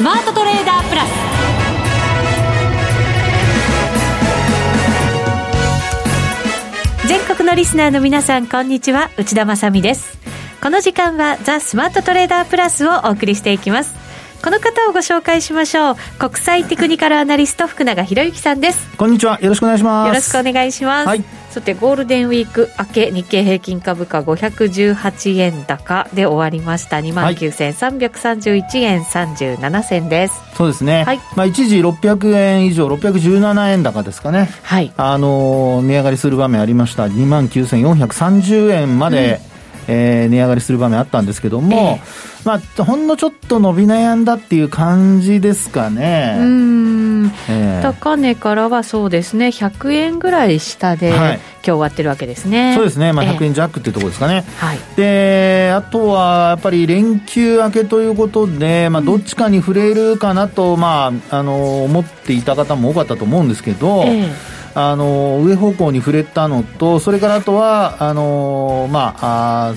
スマートトレーダープラス。全国のリスナーの皆さんこんにちは。内田まさです。この時間はザ・スマートトレーダープラスをお送りしていきます。この方をご紹介しましょう。国際テクニカルアナリスト福永博之さんです。こんにちは。よろしくお願いします。よろしくお願いします、はい。さてゴールデンウィーク明け日経平均株価518円高で終わりました。2万9331円37銭です、そうですね、はい、まあ、一時600円以上617円高ですかね、はい、あの値上がりする場面ありました。2万9430円まで、うん、えー、値上がりする場面あったんですけども、えー、まあ、ほんのちょっと伸び悩んだっていう感じですかね。うん。えー、高値からはそうですね、100円ぐらい下で、はい、今日終わってるわけですね。そうですね、まあ、100円弱っていうところですかね。えー、はい、で、あとはやっぱり連休明けということで、まあ、どっちかに触れるかなと、まあ、あの思っていた方も多かったと思うんですけど、えーあの上方向に触れたのと、それからあとは、あのまあ、あ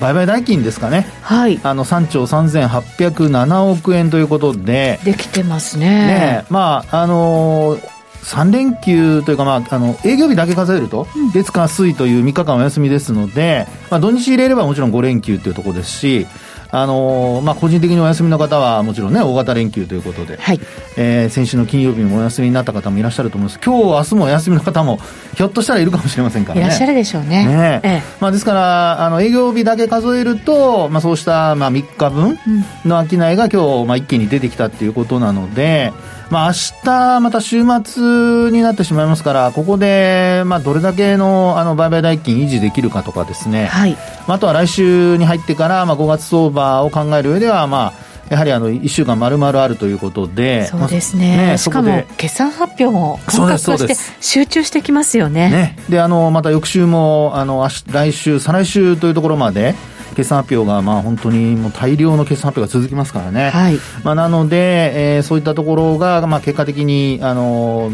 売買代金ですかね、はい、あの3兆3807億円ということで、できてますね。ねまああのー3連休というか、まあ、あの営業日だけ数えると、月火水という3日間お休みですので、まあ、土日入れればもちろん5連休というところですし、あのー、まあ、個人的にお休みの方はもちろんね、大型連休ということで、はい、えー、先週の金曜日もお休みになった方もいらっしゃると思います。今日、明日もお休みの方も、ひょっとしたらいるかもしれませんからね。いらっしゃるでしょうね。ねええ、まあ、ですから、あの、営業日だけ数えると、まあ、そうした、まあ、3日分の商いが今日、まあ、一気に出てきたっていうことなので、まあ、明日また週末になってしまいますから、ここで、まあ、どれだけのあの売買代金維持できるかとかですね、はい、あとは来週に入ってから、まあ、5月相場を考える上では、まあ、やはりあの1週間まるまるあるということで、そうですね、まあ、ねしかも決算発表も本格化して集中してきますよね。ね。であのまた翌週もあの来週、再来週というところまで、決算発表がまあ本当にもう大量の決算発表が続きますからね、はい。まあ、なので、えー、そういったところがまあ結果的に、あの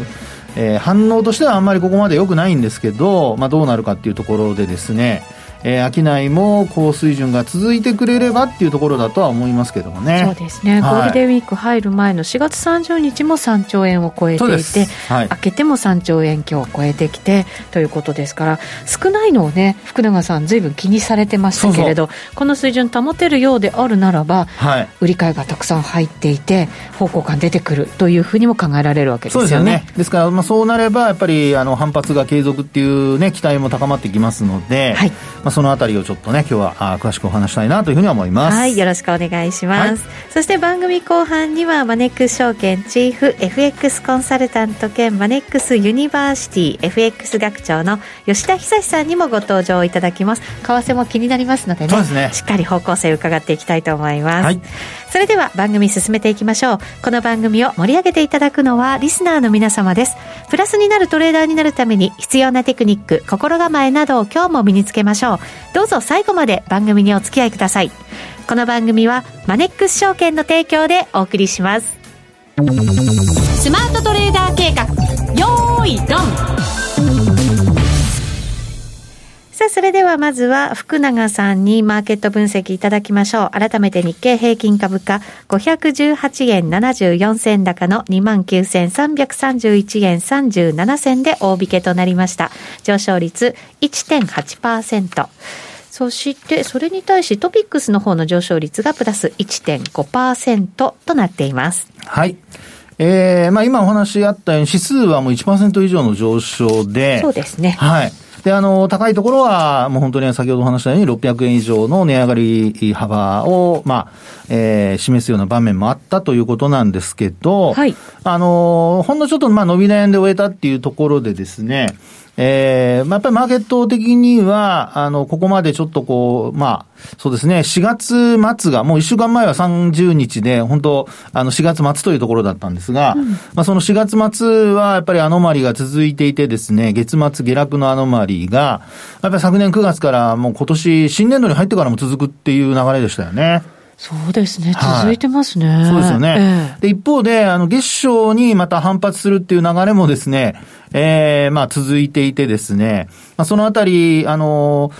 えー、反応としてはあんまりここまで良くないんですけど、まあ、どうなるかっていうところでですね、えー、商いも高水準が続いてくれればっていうところだとは思いますけどもね。そうですね、はい、ゴールデンウィーク入る前の4月30日も3兆円を超えていて、はい、明けても3兆円強を超えてきてということですから少ないのをね福永さんずいぶん気にされてましたけれどこの水準保てるようであるならば、はい、売り買いがたくさん入っていて方向感出てくるというふうにも考えられるわけですよね。そうですね。ですから、まあ、そうなればやっぱりあの反発が継続っていう、ね、期待も高まってきますので、はい。まあ、そのあたりをちょっとね今日はあ詳しくお話したいなというふうに思います。はいよろしくお願いします、はい、そして番組後半にはマネックス証券チーフ FX コンサルタント兼マネックスユニバーシティ FX 学長の吉田恒さんにもご登場いただきます。為替も気になりますのでね、ね、しっかり方向性を伺っていきたいと思います、はい、それでは番組進めていきましょう。この番組を盛り上げていただくのはリスナーの皆様です。プラスになるトレーダーになるために必要なテクニック心構えなどを今日も身につけましょうどうぞ最後まで番組にお付き合いください。この番組はマネックス証券の提供でお送りします。スマートトレーダー計画よーいドン。さあ、それではまずは福永さんにマーケット分析いただきましょう。改めて日経平均株価518円74銭高の29,331円37銭で大引けとなりました。上昇率1.8%。そして、それに対しトピックスの方の上昇率がプラス1.5%となっています。はい。えー、まあ今お話あったように指数はもう1%以上の上昇で。そうですね。はい。で、あの、高いところは、もう本当に先ほどお話したように600円以上の値上がり幅を、まあ、えー、示すような場面もあったということなんですけど、はい。あの、ほんのちょっと、まあ、伸び悩んで終えたっていうところでですね、えー、まあ、やっぱりマーケット的には、あの、ここまでちょっとこう、まあ、そうですね、4月末が、もう1週間前は30日で、本当、あの、4月末というところだったんですが、うん、まあ、その4月末は、やっぱりアノマリが続いていてですね、月末下落のアノマリが、やっぱり昨年9月からもう今年、新年度に入ってからも続くっていう流れでしたよね。そうですね。続いてますね。はい、そうですよね。えー、で、一方で、あの、月賞にまた反発するっていう流れもですね、ええー、まあ続いていてですね、まあそのあたり、あの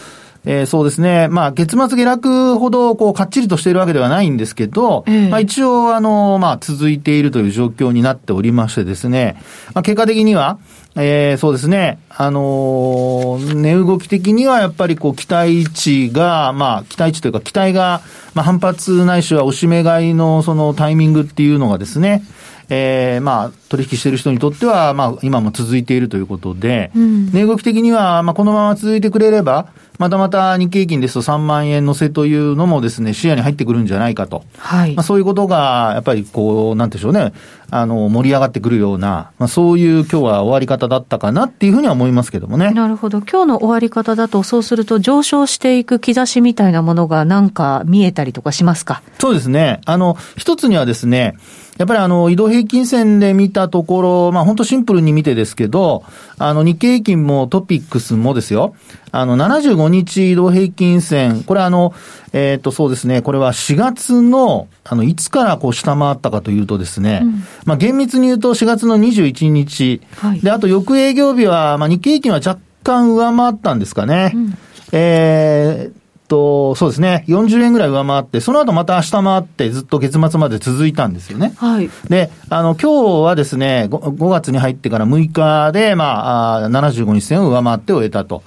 えー、そうですね。まあ、月末下落ほど、こう、かっちりとしているわけではないんですけど、えー、まあ、一応、あの、まあ、続いているという状況になっておりましてですね、まあ、結果的には、えー、そうですね、あのー、値動き的にはやっぱりこう、期待値が、まあ、期待値というか、期待が、まあ、反発ないしは押し目買いのそのタイミングっていうのがですね、えー、まあ、取引している人にとっては、まあ、今も続いているということで、うん、値動き的には、まあ、このまま続いてくれれば、またまた日経平均ですと3万円乗せというのもですね、視野に入ってくるんじゃないかと。はい。まあそういうことが、やっぱりこう、なんでしょうね、あの、盛り上がってくるような、まあそういう今日は終わり方だったかなっていうふうには思いますけどもね。なるほど。今日の終わり方だと、そうすると上昇していく兆しみたいなものがなんか見えたりとかしますか？そうですね。あの、一つにはですね、やっぱりあの、移動平均線で見たところ、まあ本当シンプルに見てですけど、あの、日経平均もトピックスもですよ、あの、75日移動平均線、これあの、えっ、ー、と、そうですね、これは4月の、あの、いつからこう下回ったかというとですね、うん、まあ厳密に言うと4月の21日、はい、で、あと翌営業日は、まあ日経平均は若干上回ったんですかね。うん、えーと、そうですね、40円ぐらい上回って、その後また下回って、ずっと月末まで続いたんですよね。はい。で、あの、今日はですね5、5月に入ってから6日で、まあ、あ75日線を上回って終えたと。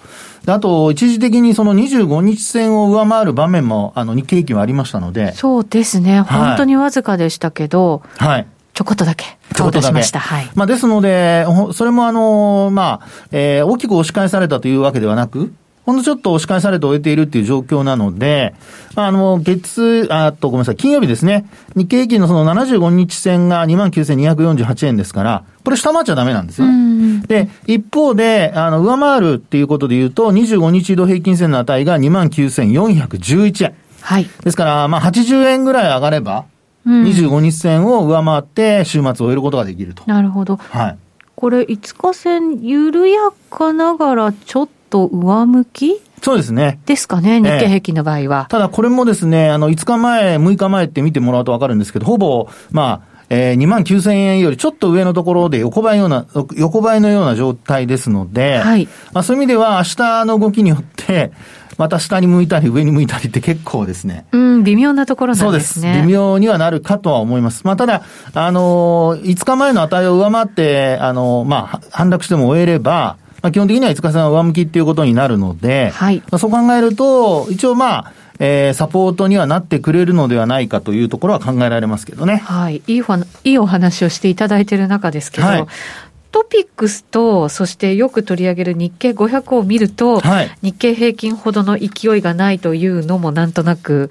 あと、一時的にその25日線を上回る場面も、あの、日経平均はありましたので。そうですね。本当にわずかでしたけど。はい。ちょこっとだけ。ちょこっとだけ。はい。まあ、ですので、それもあの、まあ、えー、大きく押し返されたというわけではなく、ほんのちょっと押し返されて終えているっていう状況なので、あの、月、あとごめんなさい、金曜日ですね。日経平均のその75日線が29,248円ですから、これ下回っちゃダメなんですよね。で、一方で、あの、上回るっていうことで言うと、25日移動平均線の値が29,411円。はい。ですから、まあ、80円ぐらい上がれば、25日線を上回って週末を終えることができると。なるほど。はい。これ、5日線、緩やかながらちょっと上向き？そうですね。ですかね、日経平均の場合は。えただこれもですね、あの、5日前、6日前って見てもらうとわかるんですけど、ほぼ、まあ、えー、2万9000円よりちょっと上のところで横ばいような、横ばいのような状態ですので、はい。まあそういう意味では明日の動きによって、また下に向いたり上に向いたりって結構ですね。うん、微妙なところなんですね。そうです。微妙にはなるかとは思います。まあただ、あのー、5日前の値を上回って、あのー、まあ、反落しても終えれば、まあ、基本的には5日線は上向きっていうことになるので、はいまあ、そう考えると、一応まあ、えー、サポートにはなってくれるのではないかというところは考えられますけどね。はい。いいいいお話をしていただいている中ですけど、はい、トピックスと、そしてよく取り上げる日経500を見ると、はい、日経平均ほどの勢いがないというのもなんとなく、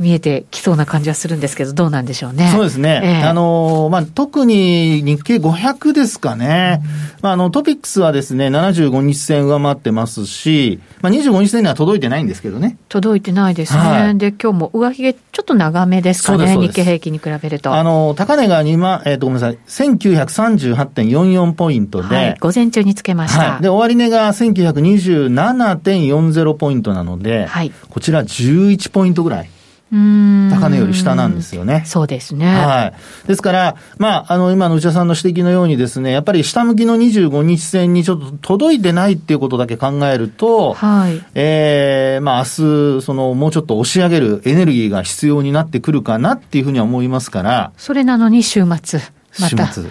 見えてきそうな感じはするんですけど、どうなんでしょうね。そうですね。えー、あの、まあ、特に日経500ですかね。うん、まあ、あの、トピックスはですね、75日線上回ってますし、まあ、25日線には届いてないんですけどね。届いてないですね。はい、で、今日も上髭ちょっと長めですかね、日経平均に比べると。あの、高値が2万、えっ、ー、と、ごめんなさい、1938.44ポイントで、はい、午前中につけました。はい、で、終値が1927.40ポイントなので、はい、こちら11ポイントぐらい。高値より下なんですよね。そうですね。はい。ですから、まあ、あの、今の内田さんの指摘のようにですね、やっぱり下向きの25日線にちょっと届いてないっていうことだけ考えると、はい。ええー、まあ、明日、その、もうちょっと押し上げるエネルギーが必要になってくるかなっていうふうには思いますから。それなのに週末。ま、週末。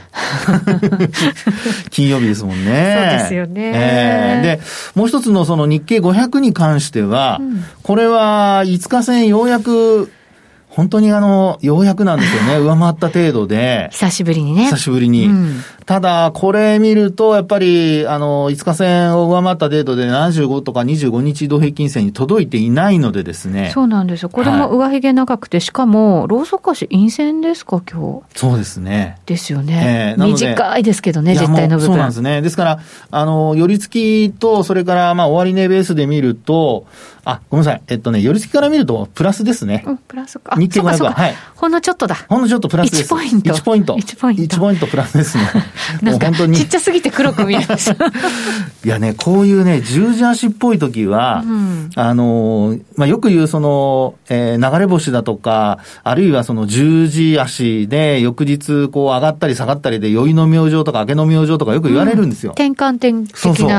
金曜日ですもんね。そうですよね。えー、で、もう一つのその日経500に関しては、うん、これは5日線ようやく本当にあの、ようやくなんですよね。上回った程度で。久しぶりにね。久しぶりに。うん、ただ、これ見ると、やっぱり、あの、5日線を上回った程度で75とか25日移動平均線に届いていないのでですね。そうなんですよ。これも上髭長くて、はい、しかも、ローソク足陰線ですか、今日？そうですね。ですよね。えー、短いですけどね、実態の部分。そうなんですね。ですから、あの、寄り付きと、それから、まあ、終値ベースで見ると、あ、ごめんなさい。えっとね、寄り付きから見ると、プラスですね。うん、プラスか。日経500は。はい。ほんのちょっとだ。ほんのちょっとプラスです。1ポイント。1ポイント。1ポイント。1ポイントプラスですね。なんか、ちっちゃすぎて黒く見えました。いやね、こういうね、十字足っぽい時は、うん、あの、まあ、よく言うその、えー、流れ星だとか、あるいはその十字足で、翌日こう上がったり下がったりで、酔いの明星とか明けの明星とかよく言われるんですよ。うん、転換点的な。そうそう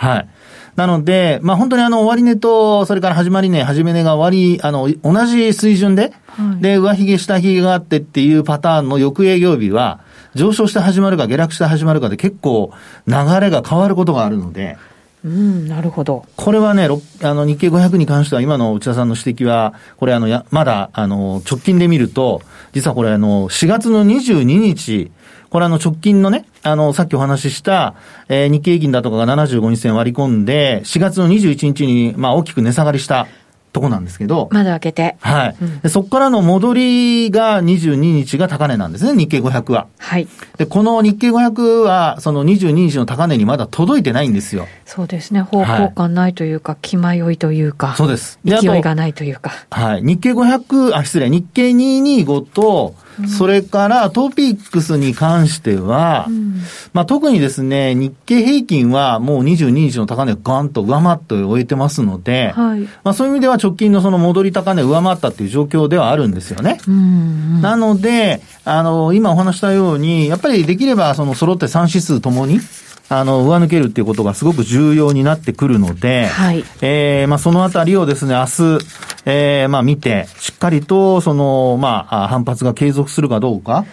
はい。なので、まあ本当にあの終値と、それから始まり値、始め値が終わり、あの、同じ水準で、はい、で、上髭、下髭があってっていうパターンの翌営業日は、上昇して始まるか下落して始まるかで結構流れが変わることがあるので、うん、なるほど。これはね、あの、日経500に関しては、今の内田さんの指摘は、これあの、や、まだ、あの、直近で見ると、実はこれあの、4月の22日、これあの、直近のね、あの、さっきお話しした、えー、日経平均だとかが75日線割り込んで、4月の21日に、まあ、大きく値下がりしたとこなんですけど。まだ開けて。はい。うん、そこからの戻りが22日が高値なんですね、日経500は。はい。で、この日経500は、その22日の高値にまだ届いてないんですよ。そうですね。方向感ないというか、はい、気迷いというか。そうです。勢いがないというか。はい。日経500、あ、失礼、日経225と、それからトピックスに関しては、うん、まあ特にですね、日経平均はもう22日の高値をガンと上回って終えてますので、はい、まあそういう意味では直近のその戻り高値を上回ったっていう状況ではあるんですよね。うんうん、なので、あの、今お話したように、やっぱりできればその揃って3指数ともに、あの、上抜けるっていうことがすごく重要になってくるので、はい。えー、まあ、そのあたりをですね、明日、えー、まあ、見て、しっかりと、その、まあ、反発が継続するかどうか、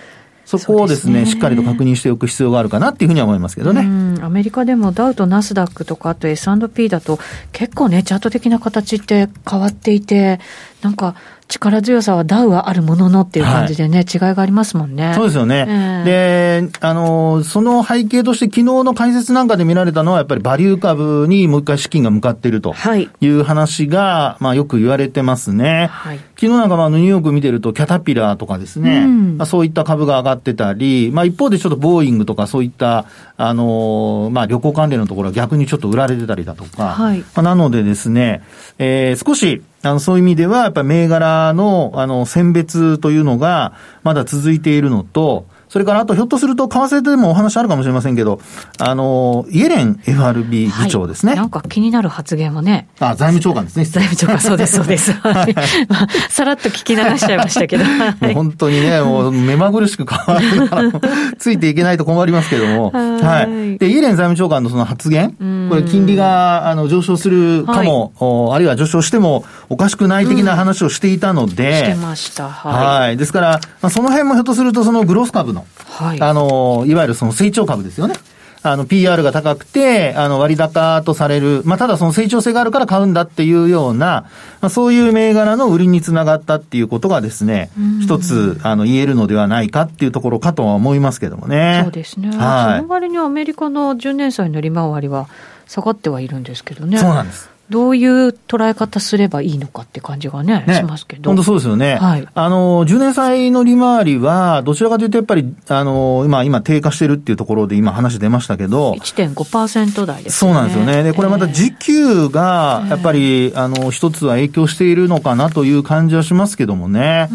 そこをですね、すねしっかりと確認しておく必要があるかなっていうふうには思いますけどね。アメリカでもダウとナスダックとか、あと S&P だと、結構ね、チャート的な形って変わっていて、なんか、力強さはダウはあるもののっていう感じでね、はい、違いがありますもんね。そうですよね。えー、で、あの、その背景として昨日の解説なんかで見られたのは、やっぱりバリュー株にもう一回資金が向かっているとい。う話が、まあよく言われてますね。はい、昨日なんかまあニューヨーク見てると、キャタピラーとかですね、うん、まあ、そういった株が上がってたり、まあ一方でちょっとボーイングとかそういった、あの、まあ旅行関連のところは逆にちょっと売られてたりだとか、はい、まあ、なのでですね、えー、少し、あの、そういう意味では、やっぱり銘柄の、あの、選別というのが、まだ続いているのと、それからあとひょっとすると、為替でもお話あるかもしれませんけど、あの、イエレン FRB 議長ですね。はい、なんか気になる発言もね。あ、財務長官ですね。財務長官、そうです、そうです。はい。まあ、さらっと聞き流しちゃいましたけど。はい、もう本当にね、もう目まぐるしく変わるから、ついていけないと困りますけども。はい。で、イエレン財務長官のその発言、これ金利があの上昇するかも、はい、あるいは上昇してもおかしくない的な話をしていたので。うん、してました。はい。はい。ですから、まあ、その辺もひょっとするとそのグロース株の、はい、あの、いわゆるその成長株ですよね。あの、PR が高くて、あの、割高とされる。まあ、ただその成長性があるから買うんだっていうような、まあ、そういう銘柄の売りにつながったっていうことがですね、一つ、あの、言えるのではないかっていうところかとは思いますけどもね。そうですね。はい。その割にアメリカの10年債の利回りは下がってはいるんですけどね。そうなんです。どういう捉え方すればいいのかって感じがね、ねしますけど。本当そうですよね。はい。あの、10年債の利回りは、どちらかというとやっぱり、あの、今、今低下してるっていうところで今話出ましたけど。1.5%台ですね。そうなんですよね。で、これまた時給が、やっぱり、あの、一つは影響しているのかなという感じはしますけどもね。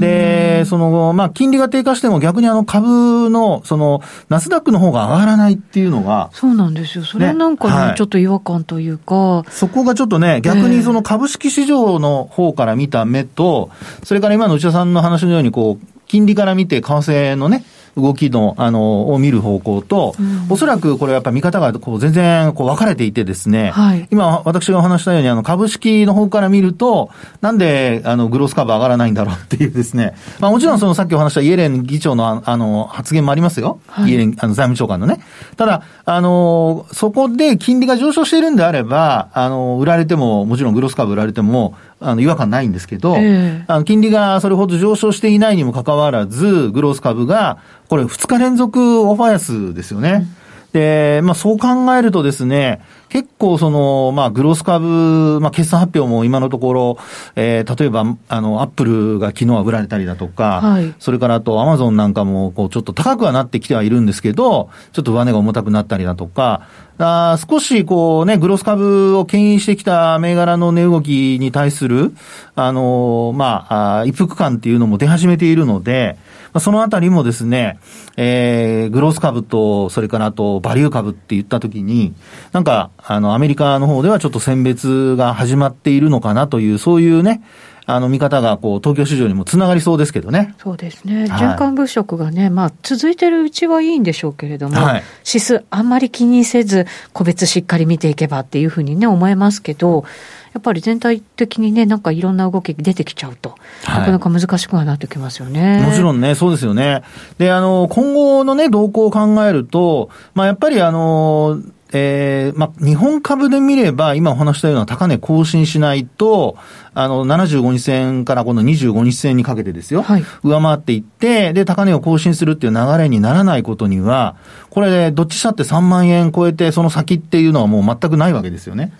で、その、まあ、金利が低下しても逆にあの株の、その、ナスダックの方が上がらないっていうのが。そうなんですよ。それなんかね、ちょっと違和感というか。そこがちょっとね、逆にその株式市場の方から見た目と、それから今の内田さんの話のように、こう、金利から見て為替のね、動きの、あの、を見る方向と、うん、おそらくこれやっぱ見方がこう全然こう分かれていてですね、はい、今私がお話したようにあの株式の方から見ると、なんであのグロース株上がらないんだろうっていうですね、まあもちろんそのさっきお話したイエレン議長のあの発言もありますよ。はい、イエレンあの財務長官のね。ただ、あの、そこで金利が上昇しているんであれば、あの、売られても、もちろんグロース株売られても、あの、違和感ないんですけど、えー、あの金利がそれほど上昇していないにもかかわらず、グロース株が、これ2日連続オファー安ですよね。うんで、まあそう考えるとですね、結構その、まあグロース株、まあ決算発表も今のところ、えー、例えば、あの、アップルが昨日は売られたりだとか、はい、それからあとアマゾンなんかも、こう、ちょっと高くはなってきてはいるんですけど、ちょっと上値が重たくなったりだとか、あ少しこうね、グロース株を牽引してきた銘柄の値動きに対する、あの、まあ、一服感っていうのも出始めているので、そのあたりもですね、えー、グロース株と、それからあと、バリュー株って言ったときに、なんか、あの、アメリカの方ではちょっと選別が始まっているのかなという、そういうね、あの、見方が、こう、東京市場にもつながりそうですけどね。そうですね。循環物色がね、まあ、続いてるうちはいいんでしょうけれども、はい、指数あんまり気にせず、個別しっかり見ていけばっていうふうにね、思えますけど、やっぱり全体的にね、なんかいろんな動き出てきちゃうと、はい、なかなか難しくはなってきますよね。もちろんね、そうですよね。で、あの、今後のね、動向を考えると、まあ、やっぱりあの、えー、まあ、日本株で見れば、今お話したような高値更新しないと、あの、75日線からこの25日線にかけてですよ。はい、上回っていって、で、高値を更新するっていう流れにならないことには、これ、どっちしたって3万円超えて、その先っていうのはもう全くないわけですよね。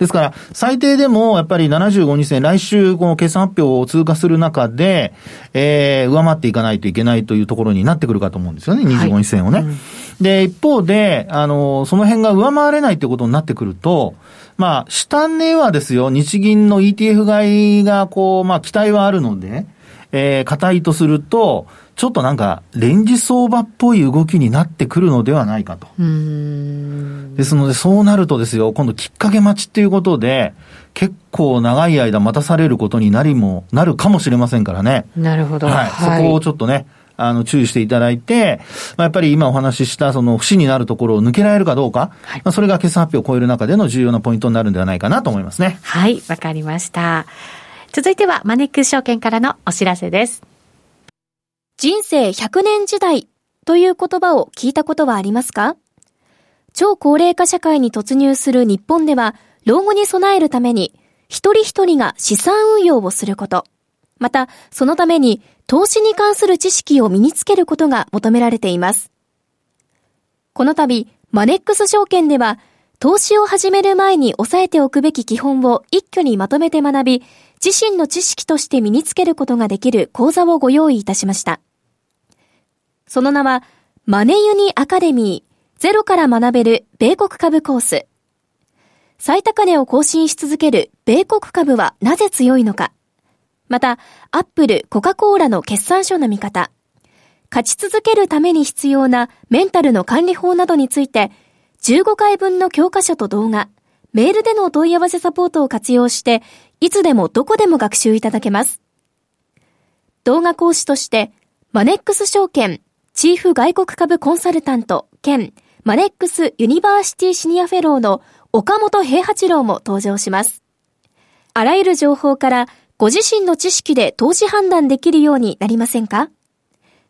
ですから、最低でも、やっぱり75日線、来週、この決算発表を通過する中で、えー、上回っていかないといけないというところになってくるかと思うんですよね、25日線をね。はいうん、で、一方で、あの、その辺が上回れないということになってくると、まあ、下値はですよ、日銀の ETF 買いが、こう、まあ、期待はあるので、えー、硬いとすると、ちょっとなんか、レンジ相場っぽい動きになってくるのではないかと。ですので、そうなるとですよ、今度きっかけ待ちっていうことで、結構長い間待たされることになりも、なるかもしれませんからね。なるほど。はい。はい、そこをちょっとね、あの、注意していただいて、まあ、やっぱり今お話しした、その、節になるところを抜けられるかどうか、はい、まあ、それが決算発表を超える中での重要なポイントになるんではないかなと思いますね。はい、わかりました。続いては、マネックス証券からのお知らせです。人生100年時代という言葉を聞いたことはありますか？超高齢化社会に突入する日本では、老後に備えるために、一人一人が資産運用をすること、また、そのために投資に関する知識を身につけることが求められています。この度、マネックス証券では、投資を始める前に押さえておくべき基本を一挙にまとめて学び、自身の知識として身につけることができる講座をご用意いたしました。その名は、マネユニアカデミー、ゼロから学べる米国株コース。最高値を更新し続ける米国株はなぜ強いのか。また、アップル、コカ・コーラの決算書の見方。勝ち続けるために必要なメンタルの管理法などについて、15回分の教科書と動画、メールでのお問い合わせサポートを活用して、いつでもどこでも学習いただけます。動画講師として、マネックス証券チーフ外国株コンサルタント兼マネックスユニバーシティシニアフェローの岡元兵八郎も登場します。あらゆる情報からご自身の知識で投資判断できるようになりませんか？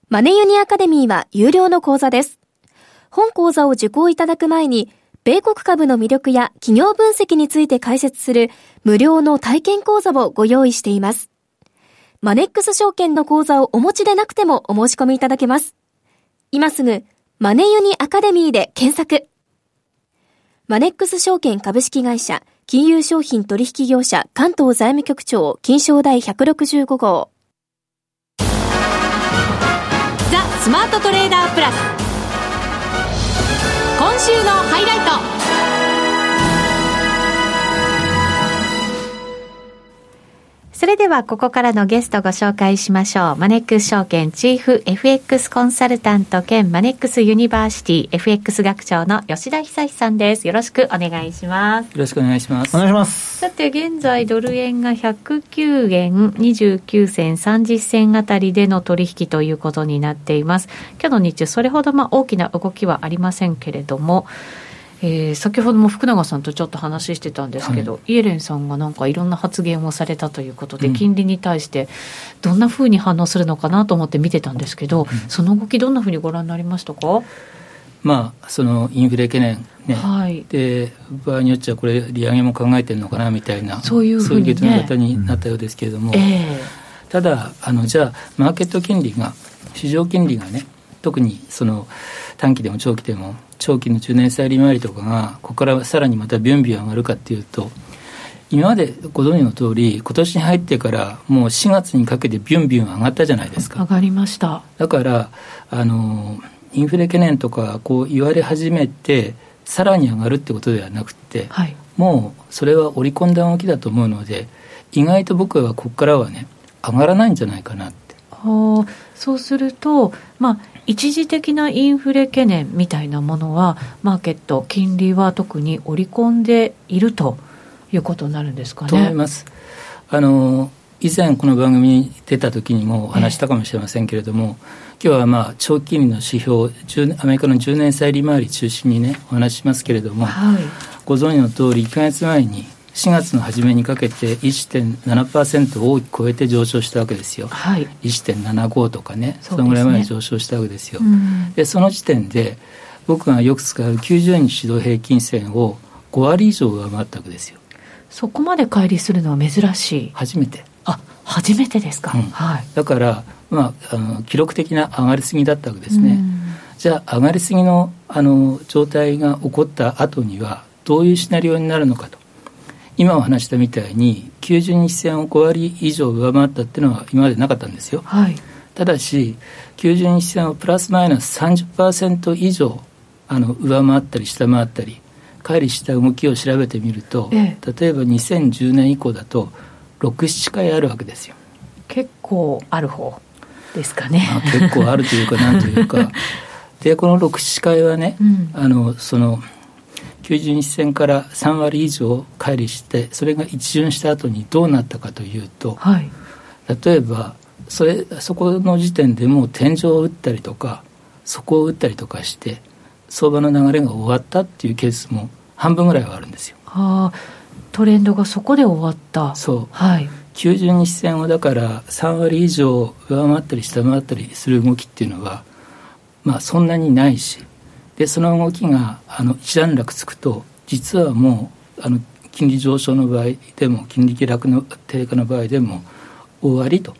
マネユニアカデミーは有料の講座です。本講座を受講いただく前に、米国株の魅力や企業分析について解説する無料の体験講座をご用意しています。マネックス証券の講座をお持ちでなくてもお申し込みいただけます。今すぐ、マネユニアカデミーで検索。マネックス証券株式会社、金融商品取引業者関東財務局長、金賞第165号。ザ・スマートトレーダープラス。今週のハイライト。それではここからのゲストご紹介しましょう。マネックス証券チーフ FX コンサルタント兼マネックスユニバーシティ FX 学長の吉田恒さんです。よろしくお願いします。よろしくお願いします。お願いします。さて現在ドル円が109円29銭30銭あたりでの取引ということになっています。今日の日中それほどまあ大きな動きはありませんけれども、えー、先ほども福永さんとちょっと話してたんですけど、はい、イエレンさんがなんかいろんな発言をされたということで、うん、金利に対してどんなふうに反応するのかなと思って見てたんですけど、うん、その動き、どんなふうにご覧になりましたか？まあ、そのインフレ懸念、ね、はい、で場合によっちゃこれ、利上げも考えてるのかなみたいな、そういうふうに、ね、そういう方になったようですけれども、うんえ。ー、ただあの、じゃあ、マーケット金利が、市場金利がね、特にその短期でも長期でも長期の10年債利回りとかがここからさらにまたビュンビュン上がるかっていうと今までご存知の通り今年に入ってからもう4月にかけてビュンビュン上がったじゃないですか。上がりました。だからあのインフレ懸念とかこう言われ始めてさらに上がるってことではなくて、はい、もうそれは織り込んだ動きだと思うので意外と僕はここからはね上がらないんじゃないかなって。はあ、そうすると、まあ、一時的なインフレ懸念みたいなものはマーケット金利は特に織り込んでいるということになるんですかね。と思います。あの以前この番組に出た時にもお話したかもしれませんけれども、今日はまあ長期金利の指標アメリカの10年債利回り中心にねお話しますけれども、はい、ご存知の通り1か月前に4月の初めにかけて1.7%を大きく超えて上昇したわけですよ、はい、1.75とかねそのぐらいまで上昇したわけですよ、うん、でその時点で僕がよく使う90日移動平均線を5割以上上回ったわけですよ。そこまで乖離するのは珍しい。初めて。あ初めてですか、うん、はい、だから、まあ、あの記録的な上がりすぎだったわけですね、じゃあ上がりすぎのあの状態が起こった後にはどういうシナリオになるのかと今お話したみたいに90日線を5割以上上回ったっていうのは今までなかったんですよ、はい、ただし90日線をプラスマイナス30%以上あの上回ったり下回ったり乖離した動きを調べてみると、ええ、例えば2010年以降だと67回あるわけですよ。結構ある方ですかね、まあ、結構あるというかなんというか。でこの67回はね、うん、あのその90日線から3割以上乖離してそれが一巡した後にどうなったかというと、はい、例えばそれそこの時点でもう天井を打ったりとか底を打ったりとかして相場の流れが終わったっていうケースも半分ぐらいはあるんですよ。はあ、トレンドがそこで終わった。そう、はい、90日線をだから3割以上上回ったり下回ったりする動きっていうのはまあそんなにないしでその動きがあの一段落つくと実はもうあの金利上昇の場合でも金利下落の低下の場合でも終わりと。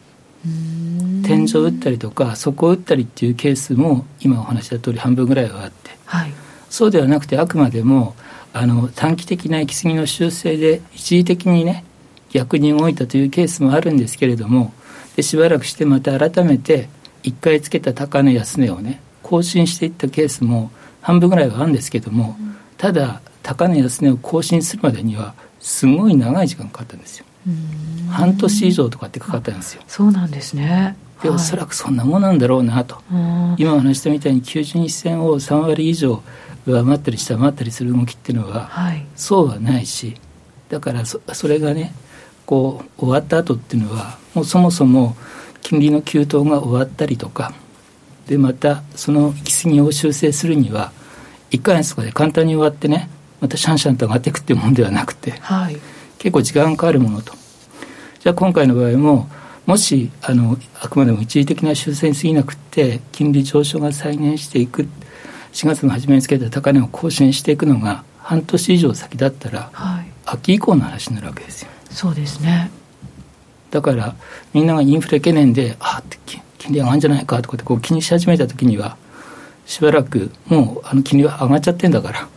天井を打ったりとか底を打ったりっていうケースも今お話した通り半分ぐらいはあって、はい、そうではなくてあくまでもあの短期的な行き過ぎの修正で一時的にね逆に動いたというケースもあるんですけれどもでしばらくしてまた改めて1回つけた高値安値をね更新していったケースも半分ぐらいはあるんですけども、うん、ただ高値安値を更新するまでにはすごい長い時間かかったんですよ。半年以上とかってかかったんですよ。そうなんですね。で、はい、おそらくそんなもんなんだろうなと。今お話したみたいに90日線を3割以上上回ったり下回ったりする動きっていうのは、はい、そうはないしだからそそれがねこう終わった後っていうのはもうそもそも金利の急騰が終わったりとかでまたその行き過ぎを修正するには1か月とかで簡単に終わってねまたシャンシャンと上がっていくっていうものではなくて、はい、結構時間がかかるものと。じゃあ今回の場合ももしあのあくまでも一時的な修正に過ぎなくて金利上昇が再燃していく4月の初めにつけた高値を更新していくのが半年以上先だったら、はい、秋以降の話になるわけですよ。そうですね。だからみんながインフレ懸念であって金利上がるんじゃないかとかってこう気にし始めた時にはしばらくもうあの金利は上がっちゃってんだから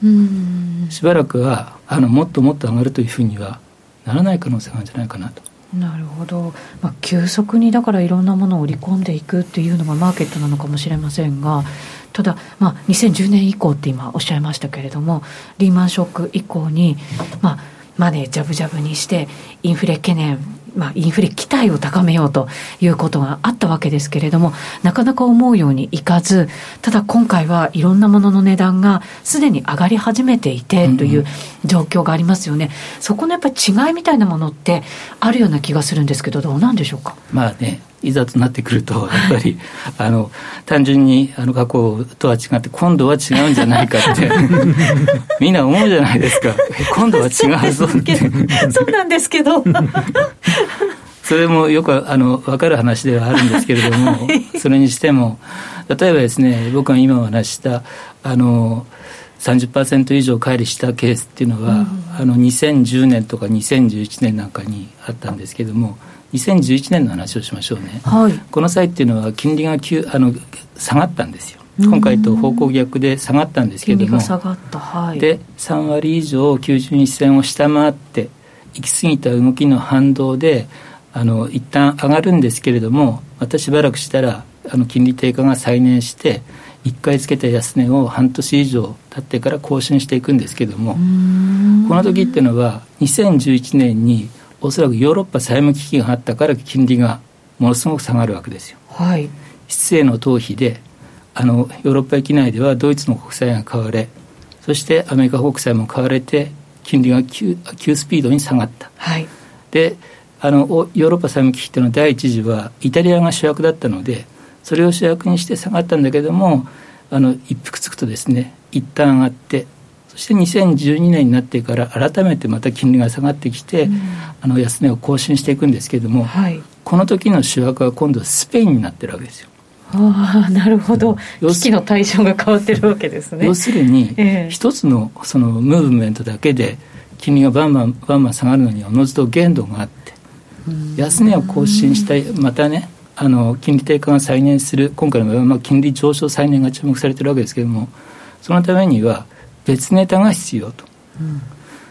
しばらくはあのもっともっと上がるというふうにはならない可能性があるんじゃないかなと。なるほど、まあ、急速にだからいろんなものを売り込んでいくっていうのがマーケットなのかもしれませんがただ、まあ、2010年以降って今おっしゃいましたけれどもリーマンショック以降に、まあ、マネージャブジャブにしてインフレ懸念まあ、インフレ期待を高めようということがあったわけですけれども、なかなか思うようにいかず、ただ今回はいろんなものの値段がすでに上がり始めていてという状況がありますよね。そこのやっぱり違いみたいなものってあるような気がするんですけど、どうなんでしょうか？まあね、いざとなってくると、やっぱり、あの、単純に、あの、過去とは違って、今度は違うんじゃないかって、みんな思うじゃないですか。今度は違うぞって。そうなんですけど。それもよく、あの、分かる話ではあるんですけれども、それにしても、例えばですね、僕が今お話した、あの、30%以上乖離したケースっていうのは、うん、あの2010年とか2011年なんかにあったんですけども、2011年の話をしましょうね、はい、この際っていうのは金利が急あの下がったんですよ。今回と方向逆で下がったんですけれども。下がった、はい、で3割以上90日線を下回って行き過ぎた動きの反動であの一旦上がるんですけれどもまたしばらくしたらあの金利低下が再燃して1回つけた安値を半年以上経ってから更新していくんですけれども。この時っていうのは2011年におそらくヨーロッパ債務危機があったから金利がものすごく下がるわけですよ。はい、の逃避であのヨーロッパ域内ではドイツの国債が買われそしてアメリカ国債も買われて金利が急急スピードに下がった。はい、であのヨーロッパ債務危機っていうのは第一次はイタリアが主役だったのでそれを主役にして下がったんだけどもあの一服つくとですね一旦上がってそして2012年になってから改めてまた金利が下がってきて、うん、あの安値を更新していくんですけれども、はい、この時の主役は今度はスペインになってるわけですよ。ああなるほど。危機の対象が変わってるわけですね。要するに、一つのそのムーブメントだけで金利がバンバンバンバン下がるのにおのずと限度があって安値を更新したいまたねあの金利低下が再燃する今回の場合は、まあ、金利上昇再燃が注目されてるわけですけれどもそのためには別ネタが必要と、うん、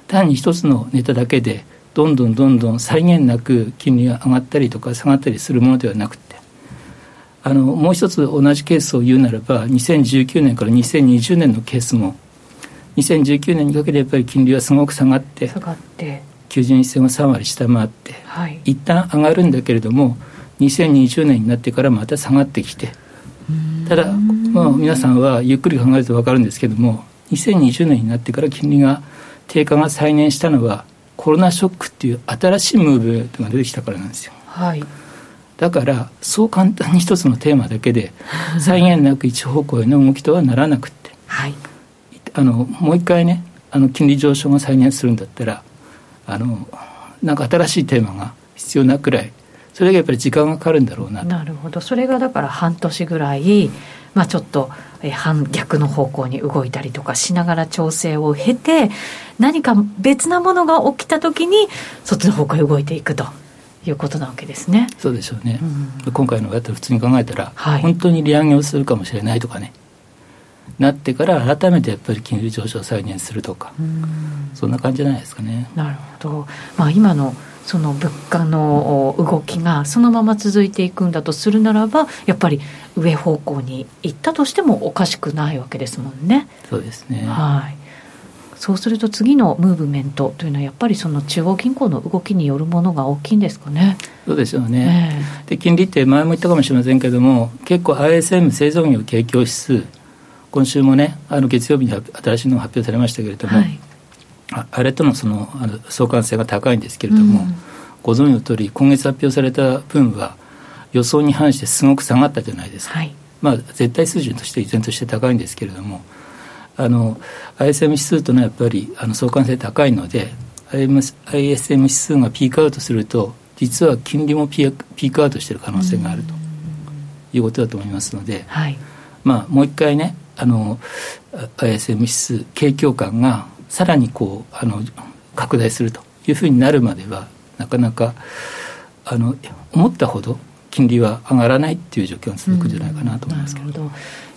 単に一つのネタだけでどんどんどんどん際限なく金利が上がったりとか下がったりするものではなくて。あのもう一つ同じケースを言うならば2019年から2020年のケースも2019年にかけてやっぱり金利はすごく下がって下がって。90日線を3割下回って、はい、一旦上がるんだけれども2020年になってからまた下がってきて。ただ、まあ、皆さんはゆっくり考えると分かるんですけども2020年になってから金利が低下が再燃したのはコロナショックっていう新しいムーブメントが出てきたからなんですよ。はい。だからそう簡単に一つのテーマだけで 際限なく一方向への動きとはならなくて、はい、あのもう一回ねあの金利上昇が再燃するんだったらあのなんか新しいテーマが必要なくらいそれがやっぱり時間がかかるんだろうななるほど。それがだから半年ぐらい、まあ、ちょっと反逆の方向に動いたりとかしながら調整を経て何か別なものが起きた時にそっちの方向へ動いていくと。いうことなわけですね。そうでしょうね。うん、今回のやったら普通に考えたら、はい、本当に利上げをするかもしれないとかね。なってから改めてやっぱり金利上昇を再現するとか、そんな感じじゃないですかね。なるほど。まあ今のその物価の動きがそのまま続いていくんだとするならばやっぱり上方向に行ったとしてもおかしくないわけですもんね。そうですね。はい。そうすると次のムーブメントというのはやっぱりその中央銀行の動きによるものが大きいんですかね。そうですよね。えー、で金利って前も言ったかもしれませんけれども結構 ISM 製造業景況指数今週もねあの月曜日に新しいのが発表されましたけれども、はい、ああれとのその相関性が高いんですけれども、うん、ご存知の通り今月発表された分は予想に反してすごく下がったじゃないですか。はい、まあ絶対水準として依然として高いんですけれども。あの ISM 指数とのはやっぱりあの相関性高いので ISM 指数がピークアウトすると実は金利もピーピークアウトしている可能性があるということだと思いますので、はい、まあ、もう一回ねあの ISM 指数景況感がさらにこうあの拡大するというふうになるまではなかなかあの思ったほど金利は上がらないっていう状況が続くんじゃないかなと思いますけど。ど。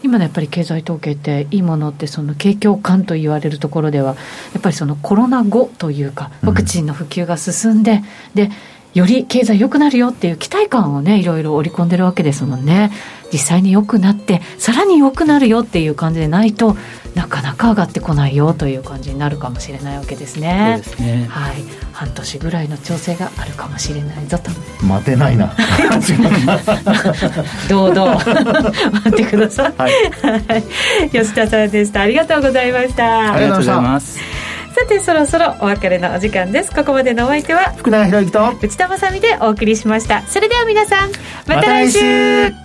今のやっぱり経済統計っていいものってその景況感と言われるところではやっぱりそのコロナ後というかワクチンの普及が進んで、うん、でより経済良くなるよっていう期待感をねいろいろ織り込んでるわけですもんね実際に良くなってさらに良くなるよっていう感じでないとなかなか上がってこないよという感じになるかもしれないわけですね。そうですねはい、半年ぐらいの調整があるかもしれないぞと。待てないな。どうどう 待ってください。はい、吉田さんでした。ありがとうございました。ありがとうございます。さてそろそろお別れのお時間ですここまでのお相手は福永博之と内田まさでお送りしましたそれでは皆さんまた来週ま、